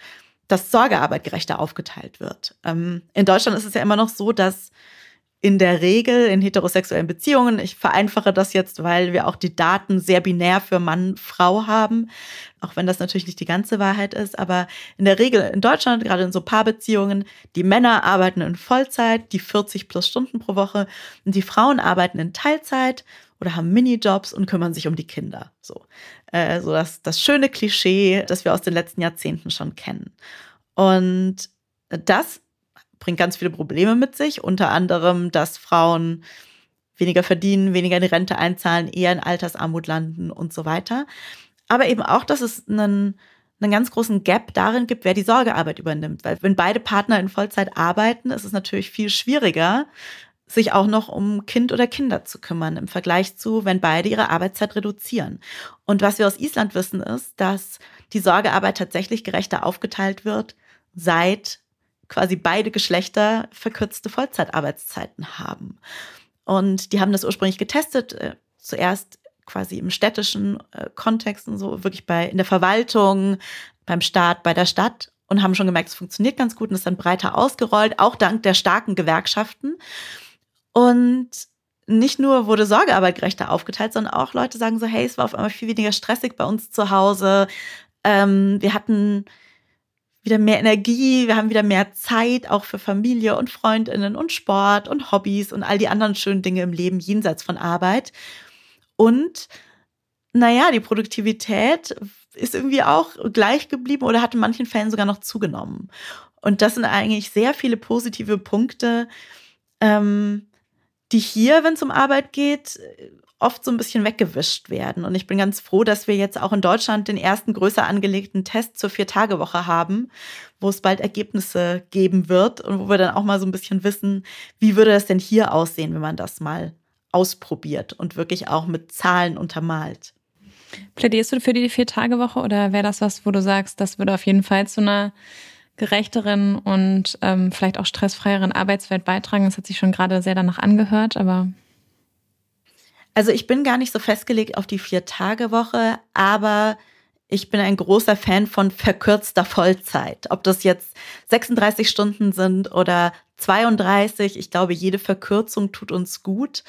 dass Sorgearbeit gerechter aufgeteilt wird. Ähm, in Deutschland ist es ja immer noch so, dass in der Regel in heterosexuellen Beziehungen, ich vereinfache das jetzt, weil wir auch die Daten sehr binär für Mann, Frau haben, auch wenn das natürlich nicht die ganze Wahrheit ist, aber in der Regel in Deutschland, gerade in so Paarbeziehungen, die Männer arbeiten in Vollzeit, die 40 plus Stunden pro Woche, und die Frauen arbeiten in Teilzeit oder haben Minijobs und kümmern sich um die Kinder. So, äh, so das, das schöne Klischee, das wir aus den letzten Jahrzehnten schon kennen. Und das bringt ganz viele Probleme mit sich, unter anderem, dass Frauen weniger verdienen, weniger in die Rente einzahlen, eher in Altersarmut landen und so weiter. Aber eben auch, dass es einen, einen ganz großen Gap darin gibt, wer die Sorgearbeit übernimmt. Weil wenn beide Partner in Vollzeit arbeiten, ist es natürlich viel schwieriger, sich auch noch um Kind oder Kinder zu kümmern im Vergleich zu, wenn beide ihre Arbeitszeit reduzieren. Und was wir aus Island wissen, ist, dass die Sorgearbeit tatsächlich gerechter aufgeteilt wird, seit quasi beide Geschlechter verkürzte Vollzeitarbeitszeiten haben. Und die haben das ursprünglich getestet, äh, zuerst quasi im städtischen äh, Kontext und so, wirklich bei in der Verwaltung, beim Staat, bei der Stadt und haben schon gemerkt, es funktioniert ganz gut und ist dann breiter ausgerollt, auch dank der starken Gewerkschaften. Und nicht nur wurde Sorgearbeit gerechter aufgeteilt, sondern auch Leute sagen so, hey, es war auf einmal viel weniger stressig bei uns zu Hause. Ähm, wir hatten wieder mehr Energie, wir haben wieder mehr Zeit auch für Familie und Freundinnen und Sport und Hobbys und all die anderen schönen Dinge im Leben jenseits von Arbeit. Und naja, die Produktivität ist irgendwie auch gleich geblieben oder hat in manchen Fällen sogar noch zugenommen. Und das sind eigentlich sehr viele positive Punkte, ähm, die hier, wenn es um Arbeit geht, oft so ein bisschen weggewischt werden. Und ich bin ganz froh, dass wir jetzt auch in Deutschland den ersten größer angelegten Test zur Vier-Tage-Woche haben, wo es bald Ergebnisse geben wird und wo wir dann auch mal so ein bisschen wissen, wie würde das denn hier aussehen, wenn man das mal ausprobiert und wirklich auch mit Zahlen untermalt. Plädierst du für die Vier-Tage-Woche oder wäre das was, wo du sagst, das würde auf jeden Fall zu einer gerechteren und ähm, vielleicht auch stressfreieren Arbeitswelt beitragen? Das hat sich schon gerade sehr danach angehört, aber also ich bin gar nicht so festgelegt auf die Vier-Tage-Woche, aber ich bin ein großer Fan von verkürzter Vollzeit. Ob das jetzt 36 Stunden sind oder 32, ich glaube, jede Verkürzung tut uns gut.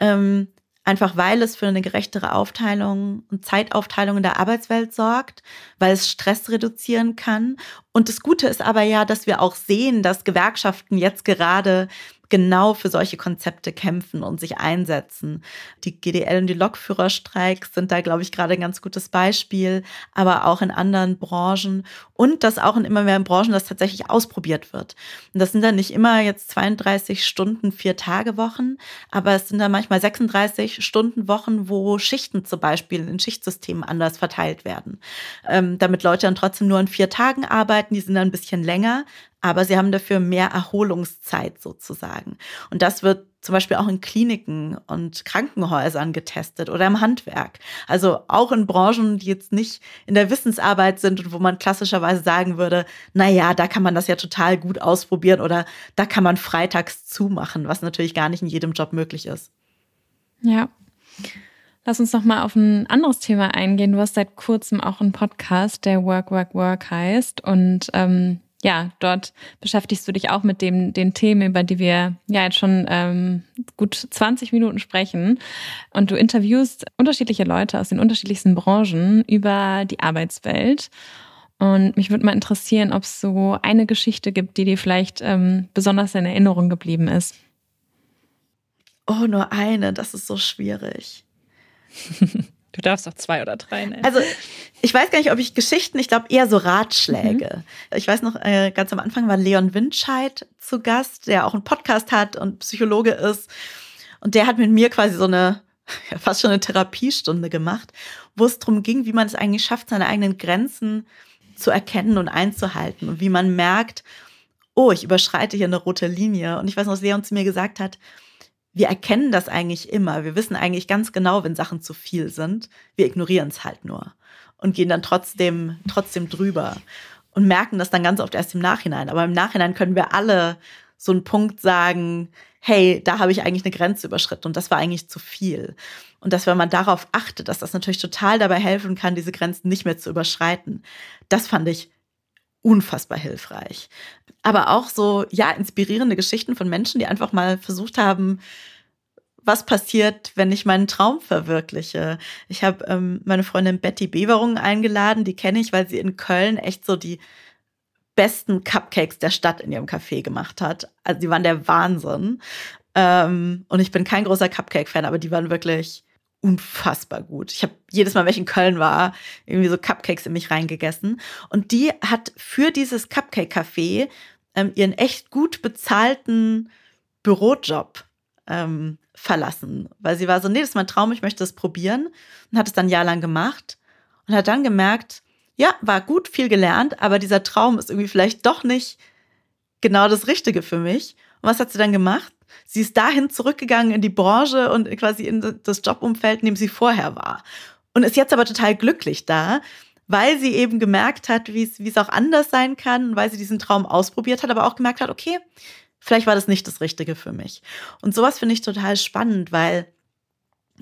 Ähm, einfach weil es für eine gerechtere Aufteilung und Zeitaufteilung in der Arbeitswelt sorgt, weil es Stress reduzieren kann. Und das Gute ist aber ja, dass wir auch sehen, dass Gewerkschaften jetzt gerade genau für solche Konzepte kämpfen und sich einsetzen. Die GDL und die Lokführerstreiks sind da, glaube ich, gerade ein ganz gutes Beispiel, aber auch in anderen Branchen und dass auch in immer mehr Branchen das tatsächlich ausprobiert wird. Und das sind dann nicht immer jetzt 32 Stunden, vier Tage Wochen, aber es sind dann manchmal 36 Stunden Wochen, wo Schichten zum Beispiel in Schichtsystemen anders verteilt werden, ähm, damit Leute dann trotzdem nur in vier Tagen arbeiten, die sind dann ein bisschen länger, aber sie haben dafür mehr Erholungszeit sozusagen. Und das wird zum Beispiel auch in Kliniken und Krankenhäusern getestet oder im Handwerk. Also auch in Branchen, die jetzt nicht in der Wissensarbeit sind und wo man klassischerweise sagen würde, na ja, da kann man das ja total gut ausprobieren oder da kann man freitags zumachen, was natürlich gar nicht in jedem Job möglich ist. Ja. Lass uns noch mal auf ein anderes Thema eingehen. Du hast seit kurzem auch einen Podcast, der Work, Work, Work heißt. Und ähm, ja, dort beschäftigst du dich auch mit dem, den Themen, über die wir ja jetzt schon ähm, gut 20 Minuten sprechen. Und du interviewst unterschiedliche Leute aus den unterschiedlichsten Branchen über die Arbeitswelt. Und mich würde mal interessieren, ob es so eine Geschichte gibt, die dir vielleicht ähm, besonders in Erinnerung geblieben ist. Oh, nur eine, das ist so schwierig. *laughs* Du darfst auch zwei oder drei nennen. Also, ich weiß gar nicht, ob ich Geschichten, ich glaube eher so Ratschläge. Mhm. Ich weiß noch, äh, ganz am Anfang war Leon Windscheid zu Gast, der auch einen Podcast hat und Psychologe ist. Und der hat mit mir quasi so eine, *laughs* ja, fast schon eine Therapiestunde gemacht, wo es darum ging, wie man es eigentlich schafft, seine eigenen Grenzen zu erkennen und einzuhalten und wie man merkt, oh, ich überschreite hier eine rote Linie. Und ich weiß noch, was Leon zu mir gesagt hat, wir erkennen das eigentlich immer. Wir wissen eigentlich ganz genau, wenn Sachen zu viel sind. Wir ignorieren es halt nur und gehen dann trotzdem, trotzdem drüber und merken das dann ganz oft erst im Nachhinein. Aber im Nachhinein können wir alle so einen Punkt sagen, hey, da habe ich eigentlich eine Grenze überschritten und das war eigentlich zu viel. Und dass wenn man darauf achtet, dass das natürlich total dabei helfen kann, diese Grenzen nicht mehr zu überschreiten. Das fand ich unfassbar hilfreich. Aber auch so, ja, inspirierende Geschichten von Menschen, die einfach mal versucht haben, was passiert, wenn ich meinen Traum verwirkliche. Ich habe ähm, meine Freundin Betty Beverung eingeladen, die kenne ich, weil sie in Köln echt so die besten Cupcakes der Stadt in ihrem Café gemacht hat. Also die waren der Wahnsinn. Ähm, und ich bin kein großer Cupcake-Fan, aber die waren wirklich unfassbar gut. Ich habe jedes Mal, wenn ich in Köln war, irgendwie so Cupcakes in mich reingegessen. Und die hat für dieses Cupcake-Café ähm, ihren echt gut bezahlten Bürojob ähm, verlassen, weil sie war so, nee, das ist mein Traum, ich möchte das probieren und hat es dann ein Jahr lang gemacht und hat dann gemerkt, ja, war gut, viel gelernt, aber dieser Traum ist irgendwie vielleicht doch nicht genau das Richtige für mich. Und was hat sie dann gemacht? Sie ist dahin zurückgegangen in die Branche und quasi in das Jobumfeld, in dem sie vorher war. Und ist jetzt aber total glücklich da, weil sie eben gemerkt hat, wie es auch anders sein kann, weil sie diesen Traum ausprobiert hat, aber auch gemerkt hat, okay, vielleicht war das nicht das Richtige für mich. Und sowas finde ich total spannend, weil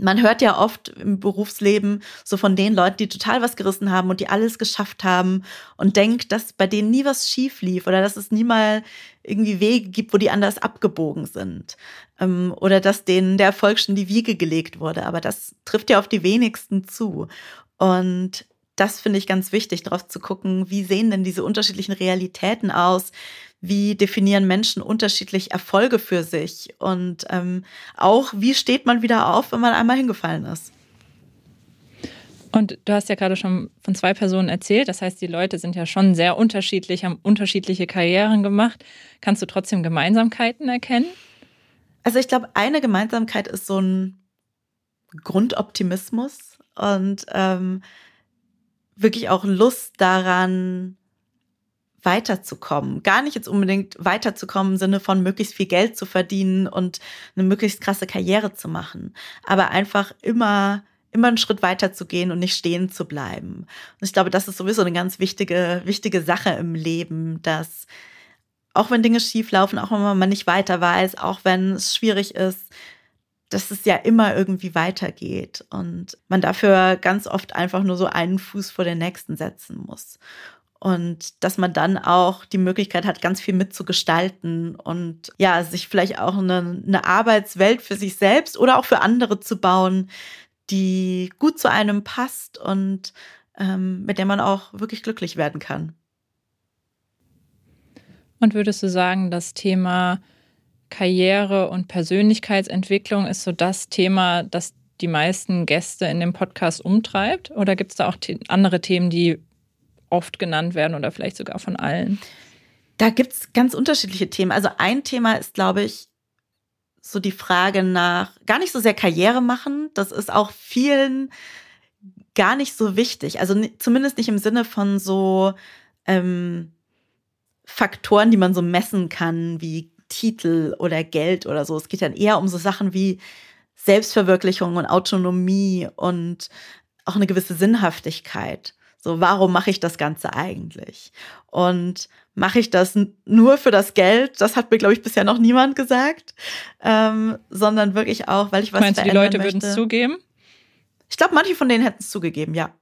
man hört ja oft im Berufsleben so von den Leuten, die total was gerissen haben und die alles geschafft haben und denkt, dass bei denen nie was schief lief oder dass es nie mal irgendwie Wege gibt, wo die anders abgebogen sind. Ähm, oder dass denen der Erfolg schon die Wiege gelegt wurde. Aber das trifft ja auf die wenigsten zu. Und das finde ich ganz wichtig, darauf zu gucken, wie sehen denn diese unterschiedlichen Realitäten aus? Wie definieren Menschen unterschiedlich Erfolge für sich und ähm, auch, wie steht man wieder auf, wenn man einmal hingefallen ist. Und du hast ja gerade schon von zwei Personen erzählt. Das heißt, die Leute sind ja schon sehr unterschiedlich, haben unterschiedliche Karrieren gemacht. Kannst du trotzdem Gemeinsamkeiten erkennen? Also ich glaube, eine Gemeinsamkeit ist so ein Grundoptimismus und ähm, wirklich auch Lust daran, weiterzukommen. Gar nicht jetzt unbedingt weiterzukommen im Sinne von möglichst viel Geld zu verdienen und eine möglichst krasse Karriere zu machen, aber einfach immer immer einen Schritt weiter zu gehen und nicht stehen zu bleiben. Und ich glaube, das ist sowieso eine ganz wichtige wichtige Sache im Leben, dass auch wenn Dinge schief laufen, auch wenn man nicht weiter weiß, auch wenn es schwierig ist, dass es ja immer irgendwie weitergeht und man dafür ganz oft einfach nur so einen Fuß vor den nächsten setzen muss und dass man dann auch die Möglichkeit hat, ganz viel mitzugestalten und ja, sich vielleicht auch eine, eine Arbeitswelt für sich selbst oder auch für andere zu bauen, die gut zu einem passt und ähm, mit der man auch wirklich glücklich werden kann. Und würdest du sagen, das Thema Karriere und Persönlichkeitsentwicklung ist so das Thema, das die meisten Gäste in dem Podcast umtreibt? Oder gibt es da auch andere Themen, die oft genannt werden oder vielleicht sogar von allen? Da gibt es ganz unterschiedliche Themen. Also ein Thema ist, glaube ich, so die Frage nach gar nicht so sehr Karriere machen. Das ist auch vielen gar nicht so wichtig. Also zumindest nicht im Sinne von so ähm, Faktoren, die man so messen kann, wie Titel oder Geld oder so. Es geht dann eher um so Sachen wie Selbstverwirklichung und Autonomie und auch eine gewisse Sinnhaftigkeit. So, warum mache ich das Ganze eigentlich? Und mache ich das nur für das Geld? Das hat mir, glaube ich, bisher noch niemand gesagt, ähm, sondern wirklich auch, weil ich was Meinst du, die Leute würden es zugeben? Ich glaube, manche von denen hätten es zugegeben, ja.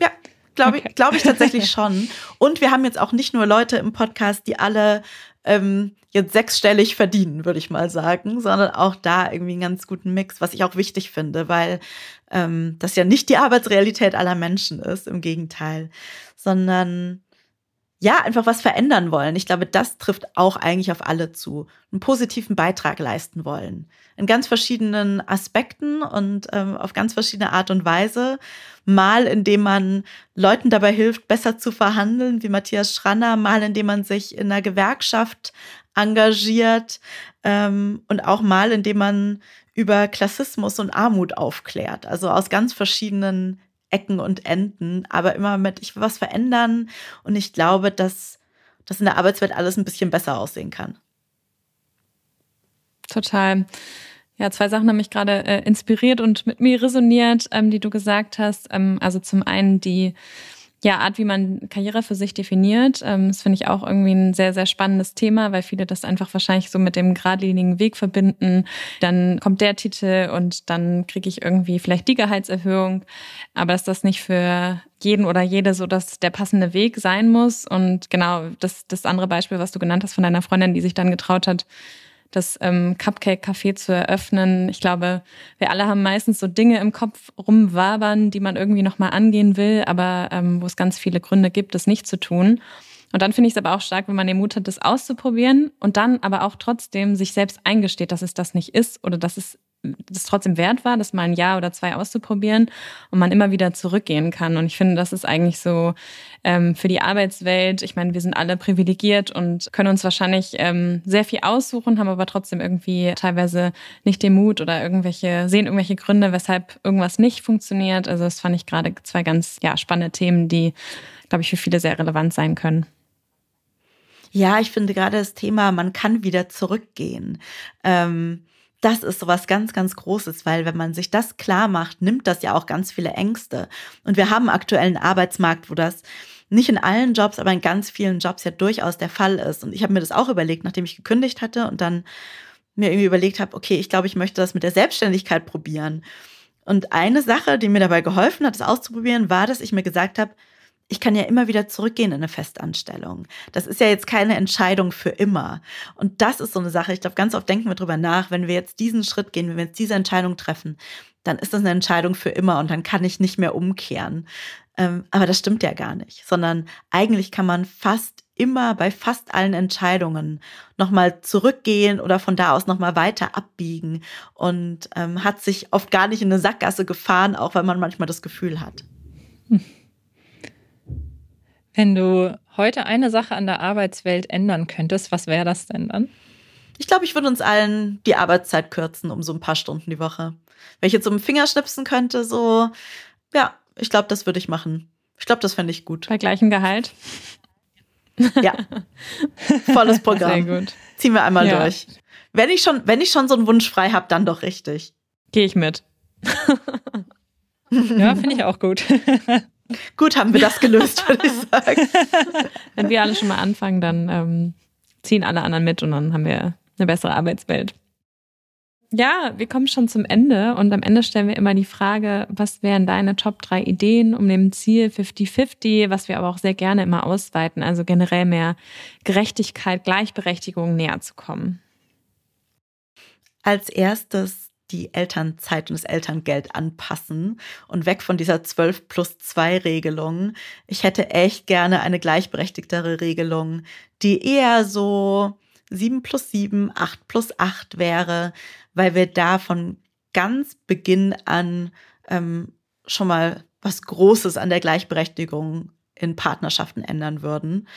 Ja, glaube okay. ich, glaube ich tatsächlich *laughs* schon. Und wir haben jetzt auch nicht nur Leute im Podcast, die alle ähm, jetzt sechsstellig verdienen, würde ich mal sagen, sondern auch da irgendwie einen ganz guten Mix, was ich auch wichtig finde, weil ähm, das ja nicht die Arbeitsrealität aller Menschen ist, im Gegenteil, sondern ja, einfach was verändern wollen. Ich glaube, das trifft auch eigentlich auf alle zu. Einen positiven Beitrag leisten wollen. In ganz verschiedenen Aspekten und ähm, auf ganz verschiedene Art und Weise. Mal, indem man Leuten dabei hilft, besser zu verhandeln, wie Matthias Schranner, mal, indem man sich in einer Gewerkschaft engagiert ähm, und auch mal, indem man über Klassismus und Armut aufklärt. Also aus ganz verschiedenen Ecken und Enden, aber immer mit, ich will was verändern und ich glaube, dass das in der Arbeitswelt alles ein bisschen besser aussehen kann. Total. Ja, zwei Sachen haben mich gerade äh, inspiriert und mit mir resoniert, ähm, die du gesagt hast. Ähm, also zum einen die ja, Art, wie man Karriere für sich definiert. Ähm, das finde ich auch irgendwie ein sehr, sehr spannendes Thema, weil viele das einfach wahrscheinlich so mit dem geradlinigen Weg verbinden. Dann kommt der Titel und dann kriege ich irgendwie vielleicht die Gehaltserhöhung. Aber ist das nicht für jeden oder jede so, dass der passende Weg sein muss? Und genau, das, das andere Beispiel, was du genannt hast von deiner Freundin, die sich dann getraut hat, das ähm, Cupcake-Café zu eröffnen. Ich glaube, wir alle haben meistens so Dinge im Kopf rumwabern, die man irgendwie nochmal angehen will, aber ähm, wo es ganz viele Gründe gibt, das nicht zu tun. Und dann finde ich es aber auch stark, wenn man den Mut hat, das auszuprobieren und dann aber auch trotzdem sich selbst eingesteht, dass es das nicht ist oder dass es das trotzdem wert war, das mal ein Jahr oder zwei auszuprobieren und man immer wieder zurückgehen kann. Und ich finde, das ist eigentlich so ähm, für die Arbeitswelt. Ich meine, wir sind alle privilegiert und können uns wahrscheinlich ähm, sehr viel aussuchen, haben aber trotzdem irgendwie teilweise nicht den Mut oder irgendwelche, sehen irgendwelche Gründe, weshalb irgendwas nicht funktioniert. Also das fand ich gerade zwei ganz ja, spannende Themen, die, glaube ich, für viele sehr relevant sein können. Ja, ich finde gerade das Thema, man kann wieder zurückgehen. Ähm das ist so was ganz, ganz Großes, weil wenn man sich das klar macht, nimmt das ja auch ganz viele Ängste. Und wir haben aktuell einen Arbeitsmarkt, wo das nicht in allen Jobs, aber in ganz vielen Jobs ja durchaus der Fall ist. Und ich habe mir das auch überlegt, nachdem ich gekündigt hatte und dann mir irgendwie überlegt habe, okay, ich glaube, ich möchte das mit der Selbstständigkeit probieren. Und eine Sache, die mir dabei geholfen hat, das auszuprobieren, war, dass ich mir gesagt habe, ich kann ja immer wieder zurückgehen in eine Festanstellung. Das ist ja jetzt keine Entscheidung für immer. Und das ist so eine Sache. Ich glaube, ganz oft denken wir drüber nach, wenn wir jetzt diesen Schritt gehen, wenn wir jetzt diese Entscheidung treffen, dann ist das eine Entscheidung für immer und dann kann ich nicht mehr umkehren. Ähm, aber das stimmt ja gar nicht, sondern eigentlich kann man fast immer bei fast allen Entscheidungen nochmal zurückgehen oder von da aus nochmal weiter abbiegen und ähm, hat sich oft gar nicht in eine Sackgasse gefahren, auch weil man manchmal das Gefühl hat. Hm. Wenn du heute eine Sache an der Arbeitswelt ändern könntest, was wäre das denn dann? Ich glaube, ich würde uns allen die Arbeitszeit kürzen um so ein paar Stunden die Woche. Wenn ich jetzt so einen Finger schnipsen könnte, so, ja, ich glaube, das würde ich machen. Ich glaube, das fände ich gut. Bei gleichem Gehalt? Ja. Volles *laughs* Programm. Sehr gut. Ziehen wir einmal ja. durch. Wenn ich schon, wenn ich schon so einen Wunsch frei habe, dann doch richtig. Gehe ich mit. *laughs* ja, finde ich auch gut. *laughs* Gut, haben wir das gelöst, würde ich *laughs* sagen. Wenn wir alle schon mal anfangen, dann ähm, ziehen alle anderen mit und dann haben wir eine bessere Arbeitswelt. Ja, wir kommen schon zum Ende und am Ende stellen wir immer die Frage, was wären deine Top 3 Ideen um dem Ziel 50-50, was wir aber auch sehr gerne immer ausweiten, also generell mehr Gerechtigkeit, Gleichberechtigung näher zu kommen? Als erstes die Elternzeit und das Elterngeld anpassen und weg von dieser 12 plus 2 Regelung. Ich hätte echt gerne eine gleichberechtigtere Regelung, die eher so 7 plus 7, 8 plus 8 wäre, weil wir da von ganz Beginn an ähm, schon mal was Großes an der Gleichberechtigung in Partnerschaften ändern würden.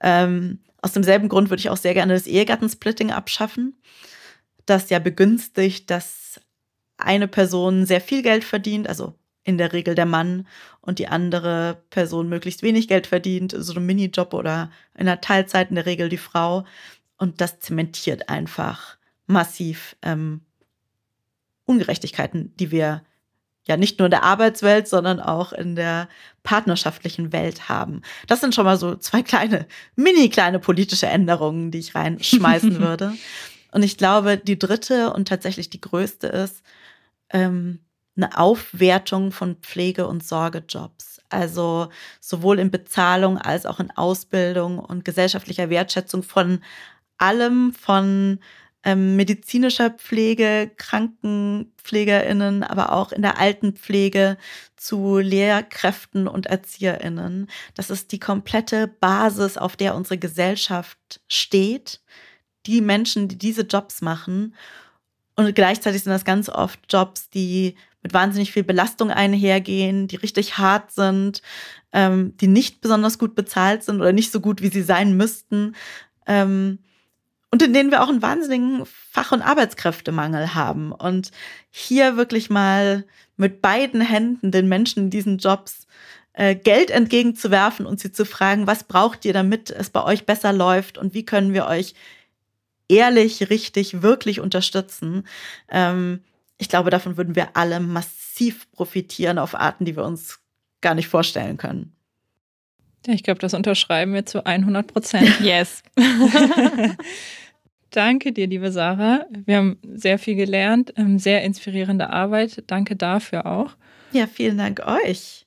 Ähm, aus demselben Grund würde ich auch sehr gerne das Ehegattensplitting abschaffen, das ja begünstigt, dass eine Person sehr viel Geld verdient, also in der Regel der Mann, und die andere Person möglichst wenig Geld verdient, so ein Minijob oder in der Teilzeit in der Regel die Frau. Und das zementiert einfach massiv ähm, Ungerechtigkeiten, die wir ja nicht nur in der Arbeitswelt, sondern auch in der partnerschaftlichen Welt haben. Das sind schon mal so zwei kleine, mini kleine politische Änderungen, die ich reinschmeißen *laughs* würde. Und ich glaube, die dritte und tatsächlich die größte ist, ähm, eine Aufwertung von Pflege- und Sorgejobs. Also sowohl in Bezahlung als auch in Ausbildung und gesellschaftlicher Wertschätzung von allem von ähm, medizinischer Pflege, KrankenpflegerInnen, aber auch in der Altenpflege zu Lehrkräften und ErzieherInnen. Das ist die komplette Basis, auf der unsere Gesellschaft steht. Die Menschen, die diese Jobs machen. Und gleichzeitig sind das ganz oft Jobs, die mit wahnsinnig viel Belastung einhergehen, die richtig hart sind, ähm, die nicht besonders gut bezahlt sind oder nicht so gut, wie sie sein müssten. Ähm, und in denen wir auch einen wahnsinnigen Fach- und Arbeitskräftemangel haben. Und hier wirklich mal mit beiden Händen den Menschen in diesen Jobs äh, Geld entgegenzuwerfen und sie zu fragen, was braucht ihr, damit es bei euch besser läuft und wie können wir euch ehrlich, richtig, wirklich unterstützen. Ähm, ich glaube, davon würden wir alle massiv profitieren auf Arten, die wir uns gar nicht vorstellen können. Ja, ich glaube, das unterschreiben wir zu 100 Prozent. *laughs* Yes. *laughs* Danke dir, liebe Sarah. Wir haben sehr viel gelernt, ähm, sehr inspirierende Arbeit. Danke dafür auch. Ja, vielen Dank euch.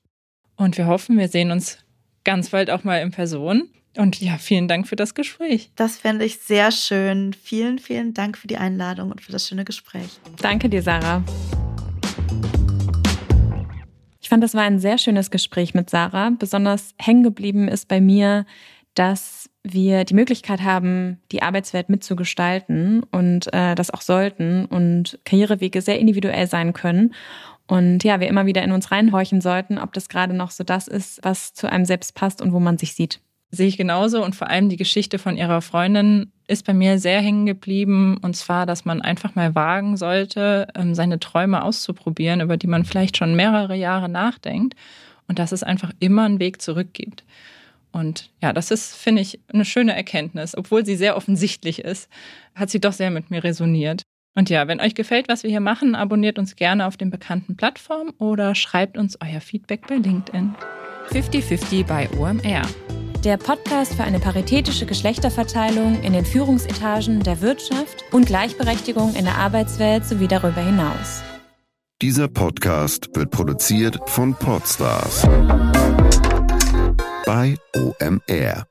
Und wir hoffen, wir sehen uns ganz bald auch mal in Person. Und ja, vielen Dank für das Gespräch. Das fände ich sehr schön. Vielen, vielen Dank für die Einladung und für das schöne Gespräch. Danke dir, Sarah. Ich fand, das war ein sehr schönes Gespräch mit Sarah. Besonders hängen geblieben ist bei mir, dass wir die Möglichkeit haben, die Arbeitswelt mitzugestalten und äh, das auch sollten und Karrierewege sehr individuell sein können. Und ja, wir immer wieder in uns reinhorchen sollten, ob das gerade noch so das ist, was zu einem selbst passt und wo man sich sieht. Sehe ich genauso und vor allem die Geschichte von ihrer Freundin ist bei mir sehr hängen geblieben und zwar, dass man einfach mal wagen sollte, ähm, seine Träume auszuprobieren, über die man vielleicht schon mehrere Jahre nachdenkt und dass es einfach immer einen Weg zurück gibt. Und ja, das ist, finde ich, eine schöne Erkenntnis. Obwohl sie sehr offensichtlich ist, hat sie doch sehr mit mir resoniert. Und ja, wenn euch gefällt, was wir hier machen, abonniert uns gerne auf den bekannten Plattformen oder schreibt uns euer Feedback bei LinkedIn. 50-50 bei OMR der Podcast für eine paritätische Geschlechterverteilung in den Führungsetagen der Wirtschaft und Gleichberechtigung in der Arbeitswelt sowie darüber hinaus. Dieser Podcast wird produziert von Podstars bei OMR.